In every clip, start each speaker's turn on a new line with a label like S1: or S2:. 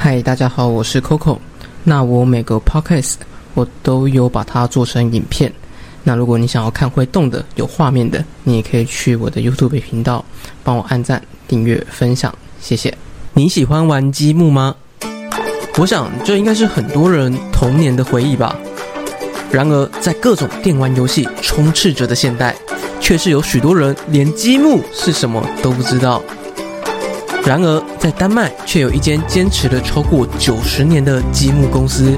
S1: 嗨，大家好，我是 Coco。那我每个 podcast 我都有把它做成影片。那如果你想要看会动的、有画面的，你也可以去我的 YouTube 频道帮我按赞、订阅、分享，谢谢。你喜欢玩积木吗？我想这应该是很多人童年的回忆吧。然而，在各种电玩游戏充斥着的现代，却是有许多人连积木是什么都不知道。然而，在丹麦却有一间坚持了超过九十年的积木公司，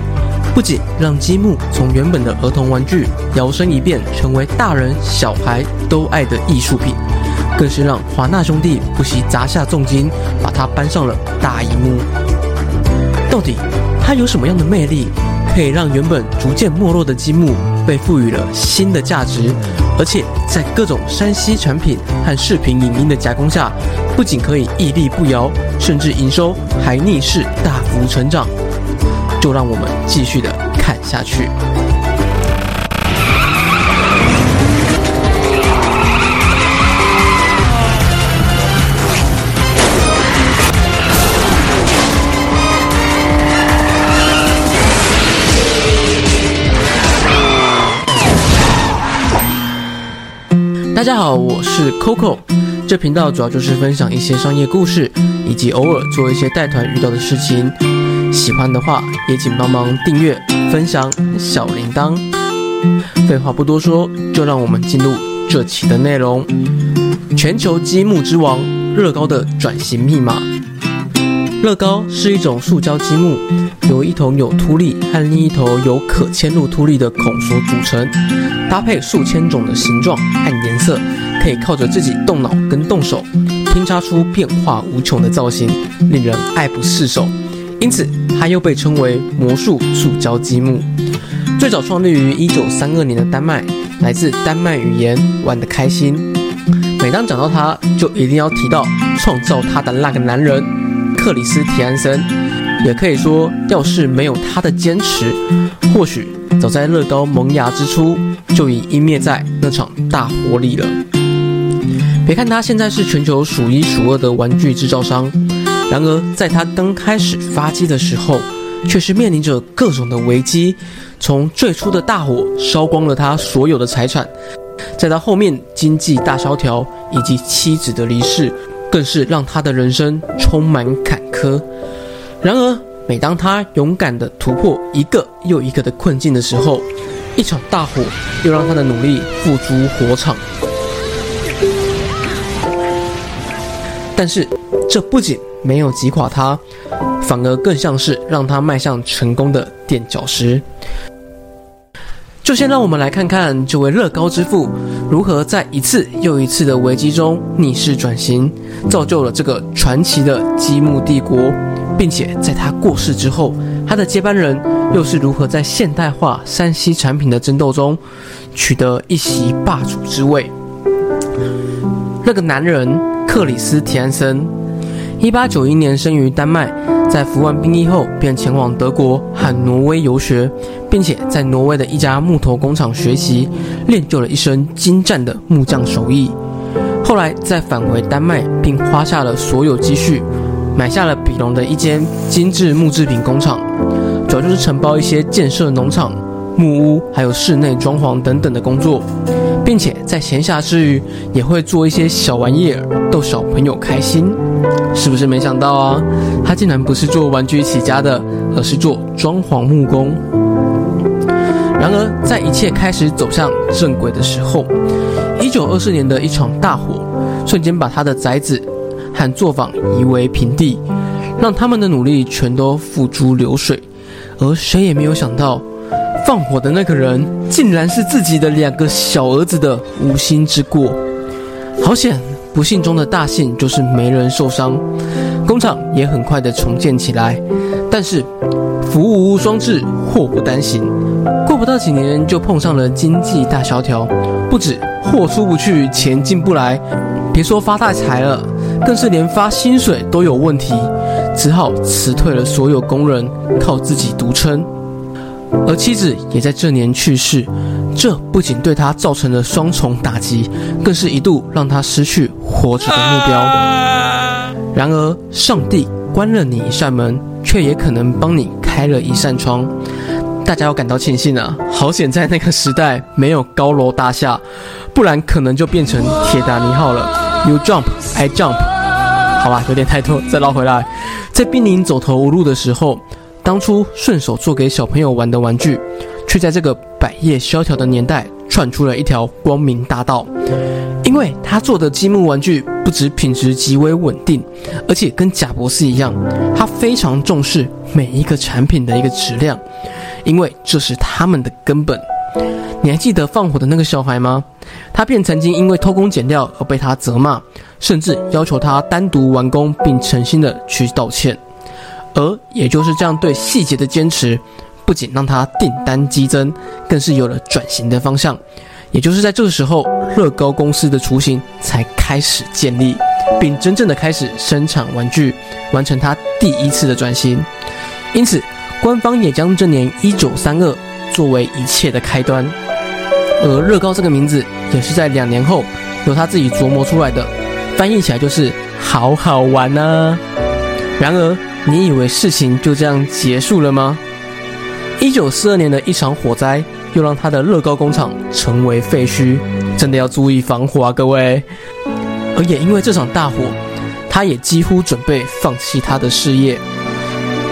S1: 不仅让积木从原本的儿童玩具摇身一变成为大人小孩都爱的艺术品，更是让华纳兄弟不惜砸下重金把它搬上了大荧幕。到底它有什么样的魅力，可以让原本逐渐没落的积木被赋予了新的价值？而且在各种山西产品和视频影音的加工下，不仅可以屹立不摇，甚至营收还逆势大幅成长。就让我们继续的看下去。大家好，我是 Coco。这频道主要就是分享一些商业故事，以及偶尔做一些带团遇到的事情。喜欢的话，也请帮忙订阅、分享小铃铛。废话不多说，就让我们进入这期的内容。全球积木之王乐高的转型密码。乐高是一种塑胶积木，由一头有凸力和另一头有可嵌入凸力的孔所组成，搭配数千种的形状和颜色。可以靠着自己动脑跟动手，拼插出变化无穷的造型，令人爱不释手。因此，它又被称为魔术塑胶积木。最早创立于一九三二年的丹麦，来自丹麦语言“玩得开心”。每当讲到它，就一定要提到创造它的那个男人——克里斯提安森。也可以说，要是没有他的坚持，或许早在乐高萌芽之初，就已湮灭在那场大火里了。别看它现在是全球数一数二的玩具制造商，然而在它刚开始发迹的时候，却是面临着各种的危机。从最初的大火烧光了他所有的财产，再到后面经济大萧条以及妻子的离世，更是让他的人生充满坎坷。然而，每当他勇敢地突破一个又一个的困境的时候，一场大火又让他的努力付诸火场。但是，这不仅没有击垮他，反而更像是让他迈向成功的垫脚石。就先让我们来看看这位乐高之父如何在一次又一次的危机中逆势转型，造就了这个传奇的积木帝国，并且在他过世之后，他的接班人又是如何在现代化山西产品的争斗中取得一席霸主之位。那个男人。克里斯提安森，一八九一年生于丹麦，在服完兵役后便前往德国和挪威游学，并且在挪威的一家木头工厂学习，练就了一身精湛的木匠手艺。后来再返回丹麦，并花下了所有积蓄，买下了比隆的一间精致木制品工厂，主要就是承包一些建设农场、木屋，还有室内装潢等等的工作。并且在闲暇之余，也会做一些小玩意儿逗小朋友开心，是不是没想到啊？他竟然不是做玩具起家的，而是做装潢木工。然而，在一切开始走向正轨的时候，一九二四年的一场大火，瞬间把他的宅子和作坊夷为平地，让他们的努力全都付诸流水，而谁也没有想到。放火的那个人，竟然是自己的两个小儿子的无心之过。好险，不幸中的大幸就是没人受伤，工厂也很快的重建起来。但是，福无双至，祸不单行。过不到几年，就碰上了经济大萧条，不止货出不去，钱进不来，别说发大财了，更是连发薪水都有问题，只好辞退了所有工人，靠自己独撑。而妻子也在这年去世，这不仅对他造成了双重打击，更是一度让他失去活着的目标。然而，上帝关了你一扇门，却也可能帮你开了一扇窗。大家要感到庆幸啊！好险在那个时代没有高楼大厦，不然可能就变成铁达尼号了。You jump, I jump。好吧，有点太多，再绕回来。在濒临走投无路的时候，当初顺手做给小朋友玩的玩具，却在这个百业萧条的年代串出了一条光明大道。因为他做的积木玩具不止品质极为稳定，而且跟贾博士一样，他非常重视每一个产品的一个质量，因为这是他们的根本。你还记得放火的那个小孩吗？他便曾经因为偷工减料而被他责骂，甚至要求他单独完工并诚心的去道歉。而也就是这样对细节的坚持，不仅让他订单激增，更是有了转型的方向。也就是在这个时候，乐高公司的雏形才开始建立，并真正的开始生产玩具，完成它第一次的转型。因此，官方也将这年一九三二作为一切的开端。而乐高这个名字也是在两年后由他自己琢磨出来的，翻译起来就是“好好玩啊”。然而，你以为事情就这样结束了吗？一九四二年的一场火灾。又让他的乐高工厂成为废墟，真的要注意防火啊，各位！而也因为这场大火，他也几乎准备放弃他的事业。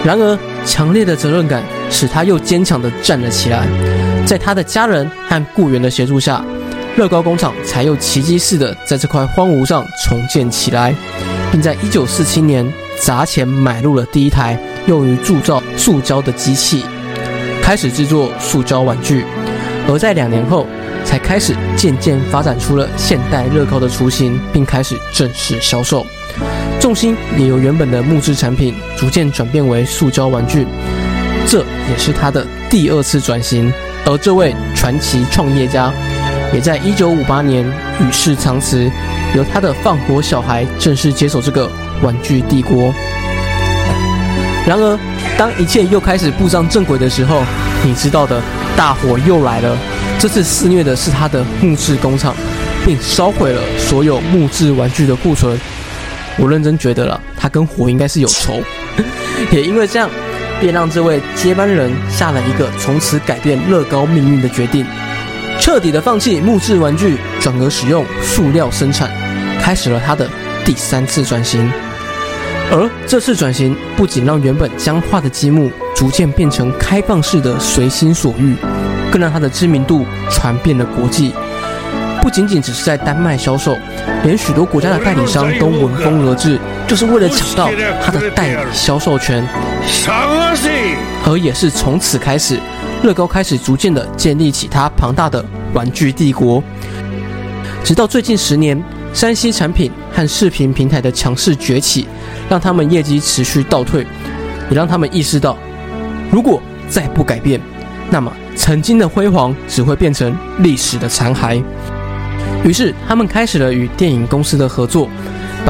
S1: 然而，强烈的责任感使他又坚强地站了起来。在他的家人和雇员的协助下，乐高工厂才又奇迹似的在这块荒芜上重建起来，并在1947年砸钱买入了第一台用于铸造塑胶的机器。开始制作塑胶玩具，而在两年后，才开始渐渐发展出了现代乐高的雏形，并开始正式销售。重心也由原本的木质产品逐渐转变为塑胶玩具，这也是他的第二次转型。而这位传奇创业家，也在一九五八年与世长辞，由他的放火小孩正式接手这个玩具帝国。然而，当一切又开始步上正轨的时候，你知道的，大火又来了。这次肆虐的是他的木质工厂，并烧毁了所有木质玩具的库存。我认真觉得了，他跟火应该是有仇。也因为这样，便让这位接班人下了一个从此改变乐高命运的决定，彻底的放弃木质玩具，转而使用塑料生产，开始了他的第三次转型。而这次转型不仅让原本僵化的积木逐渐变成开放式的随心所欲，更让它的知名度传遍了国际。不仅仅只是在丹麦销售，连许多国家的代理商都闻风而至，就是为了抢到它的代理销售权。而也是从此开始，乐高开始逐渐的建立起它庞大的玩具帝国。直到最近十年，山西产品和视频平台的强势崛起。让他们业绩持续倒退，也让他们意识到，如果再不改变，那么曾经的辉煌只会变成历史的残骸。于是，他们开始了与电影公司的合作，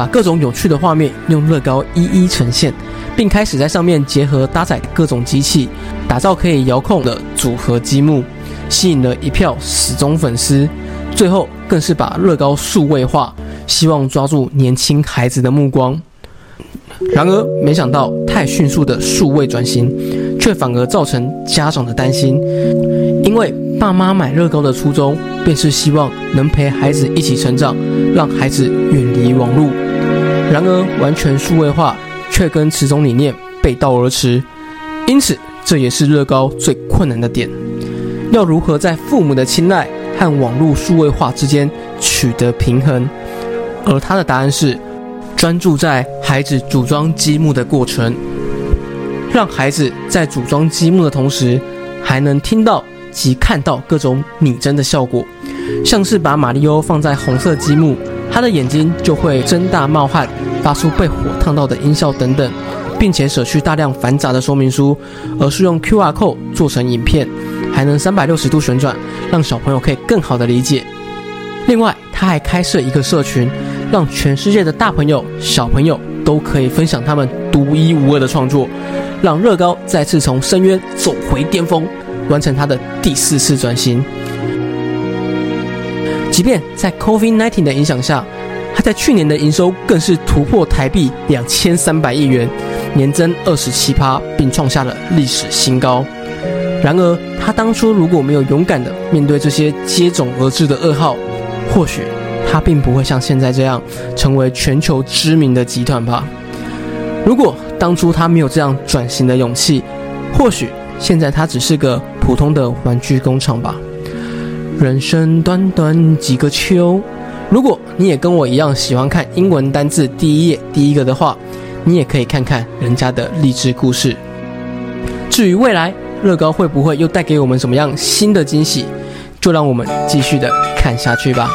S1: 把各种有趣的画面用乐高一一呈现，并开始在上面结合搭载各种机器，打造可以遥控的组合积木，吸引了一票死忠粉丝。最后，更是把乐高数位化，希望抓住年轻孩子的目光。然而，没想到太迅速的数位转型，却反而造成家长的担心。因为爸妈买乐高的初衷，便是希望能陪孩子一起成长，让孩子远离网络。然而，完全数位化却跟此种理念背道而驰。因此，这也是乐高最困难的点：要如何在父母的青睐和网络数位化之间取得平衡？而他的答案是。专注在孩子组装积木的过程，让孩子在组装积木的同时，还能听到及看到各种拟真的效果，像是把马里欧放在红色积木，他的眼睛就会睁大冒汗，发出被火烫到的音效等等，并且舍去大量繁杂的说明书，而是用 QR code 做成影片，还能三百六十度旋转，让小朋友可以更好的理解。另外，他还开设一个社群。让全世界的大朋友、小朋友都可以分享他们独一无二的创作，让乐高再次从深渊走回巅峰，完成他的第四次转型。即便在 COVID-19 的影响下，它在去年的营收更是突破台币两千三百亿元，年增二十七趴，并创下了历史新高。然而，他当初如果没有勇敢的面对这些接踵而至的噩耗，或许他并不会像现在这样成为全球知名的集团吧。如果当初他没有这样转型的勇气，或许现在他只是个普通的玩具工厂吧。人生短短几个秋，如果你也跟我一样喜欢看英文单字第一页第一个的话，你也可以看看人家的励志故事。至于未来乐高会不会又带给我们什么样新的惊喜，就让我们继续的看下去吧。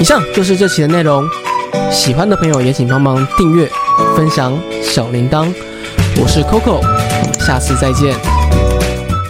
S1: 以上就是这期的内容，喜欢的朋友也请帮忙订阅。分享小铃铛，我是 Coco，我们下次再见。